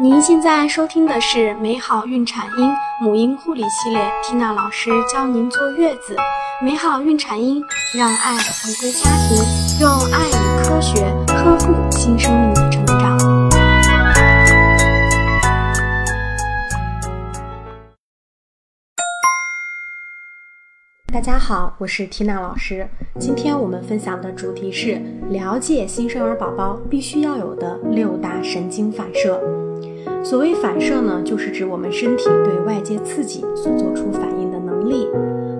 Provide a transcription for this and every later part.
您现在收听的是美好孕产婴母婴护理系列缇娜老师教您坐月子。美好孕产婴，让爱回归家庭，用爱与科学呵护新生命的成长。大家好，我是缇娜老师。今天我们分享的主题是了解新生儿宝宝必须要有的六大神经反射。所谓反射呢，就是指我们身体对外界刺激所做出反应的能力。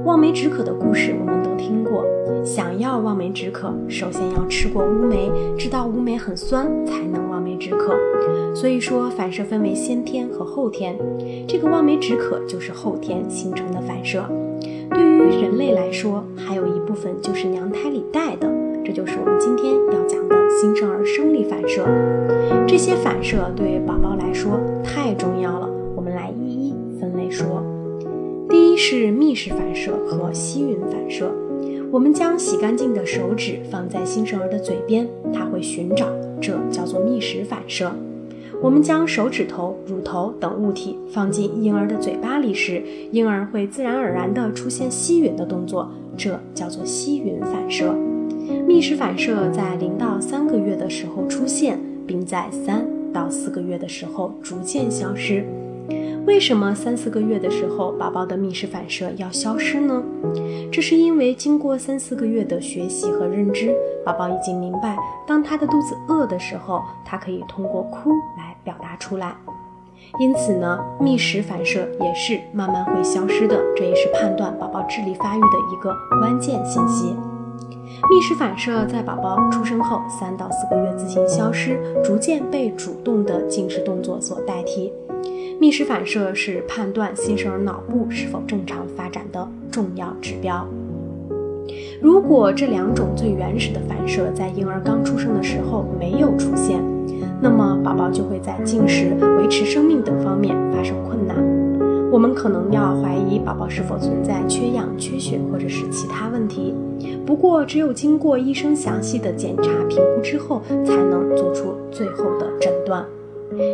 望梅止渴的故事我们都听过，想要望梅止渴，首先要吃过乌梅，知道乌梅很酸，才能望梅止渴。所以说，反射分为先天和后天，这个望梅止渴就是后天形成的反射。对于人类来说，还有一部分就是娘胎里带的，这就是我们今天要讲的新生儿生理反射。这些反射对重要了，我们来一一分类说。第一是觅食反射和吸吮反射。我们将洗干净的手指放在新生儿的嘴边，它会寻找，这叫做觅食反射。我们将手指头、乳头等物体放进婴儿的嘴巴里时，婴儿会自然而然地出现吸吮的动作，这叫做吸吮反射。觅食反射在零到三个月的时候出现，并在三到四个月的时候逐渐消失。为什么三四个月的时候宝宝的觅食反射要消失呢？这是因为经过三四个月的学习和认知，宝宝已经明白，当他的肚子饿的时候，他可以通过哭来表达出来。因此呢，觅食反射也是慢慢会消失的，这也是判断宝宝智力发育的一个关键信息。觅食反射在宝宝出生后三到四个月自行消失，逐渐被主动的进食动作所代替。觅食反射是判断新生儿脑部是否正常发展的重要指标。如果这两种最原始的反射在婴儿刚出生的时候没有出现，那么宝宝就会在进食、维持生命等方面发生困难。我们可能要怀疑宝宝是否存在缺氧、缺血或者是其他问题。不过，只有经过医生详细的检查评估之后，才能做出最后的诊断。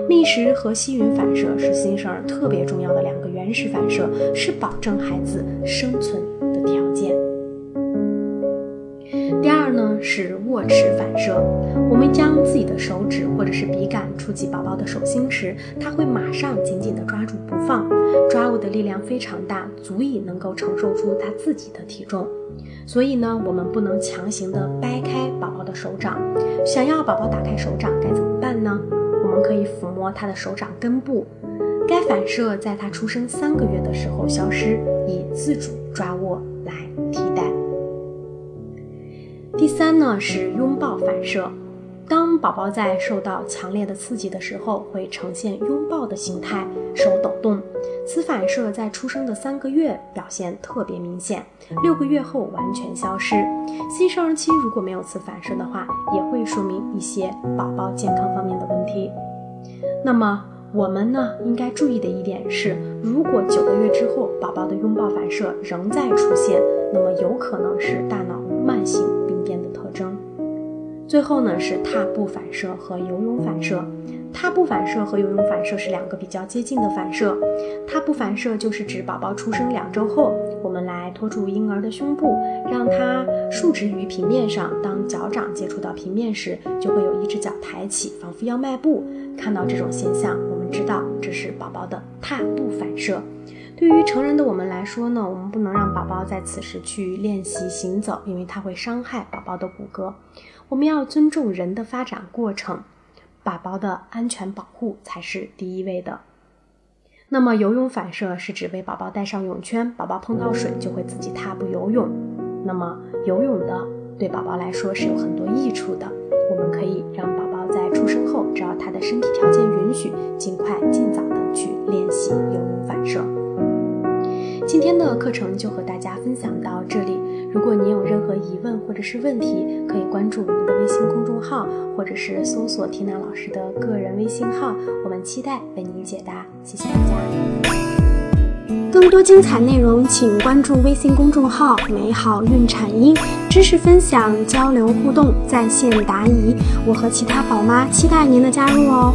觅食和吸吮反射是新生儿特别重要的两个原始反射，是保证孩子生存的条件。是握持反射，我们将自己的手指或者是笔杆触及宝宝的手心时，他会马上紧紧地抓住不放，抓握的力量非常大，足以能够承受住他自己的体重。所以呢，我们不能强行的掰开宝宝的手掌。想要宝宝打开手掌该怎么办呢？我们可以抚摸他的手掌根部，该反射在他出生三个月的时候消失，以自主抓握呢是拥抱反射，当宝宝在受到强烈的刺激的时候，会呈现拥抱的形态，手抖动。此反射在出生的三个月表现特别明显，六个月后完全消失。新生儿期如果没有此反射的话，也会说明一些宝宝健康方面的问题。那么我们呢，应该注意的一点是，如果九个月之后宝宝的拥抱反射仍在出现，那么有可能是大脑慢性。最后呢，是踏步反射和游泳反射。踏步反射和游泳反射是两个比较接近的反射。踏步反射就是指宝宝出生两周后，我们来托住婴儿的胸部，让他竖直于平面上。当脚掌接触到平面时，就会有一只脚抬起，仿佛要迈步。看到这种现象，我们知道这是宝宝的踏步反射。对于成人的我们来说呢，我们不能让宝宝在此时去练习行走，因为它会伤害宝宝的骨骼。我们要尊重人的发展过程。宝宝的安全保护才是第一位的。那么游泳反射是指为宝宝戴上泳圈，宝宝碰到水就会自己踏步游泳。那么游泳的对宝宝来说是有很多益处的。我们可以让宝宝在出生后，只要他的身体条件允许，尽快尽早的去练习游泳反射。今天的课程就和大家分享到这里。如果您有任何疑问或者是问题，可以关注我们的微信公众号，或者是搜索缇娜老师的个人微信号，我们期待为您解答。谢谢大家。更多精彩内容，请关注微信公众号“美好孕产婴”，知识分享、交流互动、在线答疑。我和其他宝妈期待您的加入哦。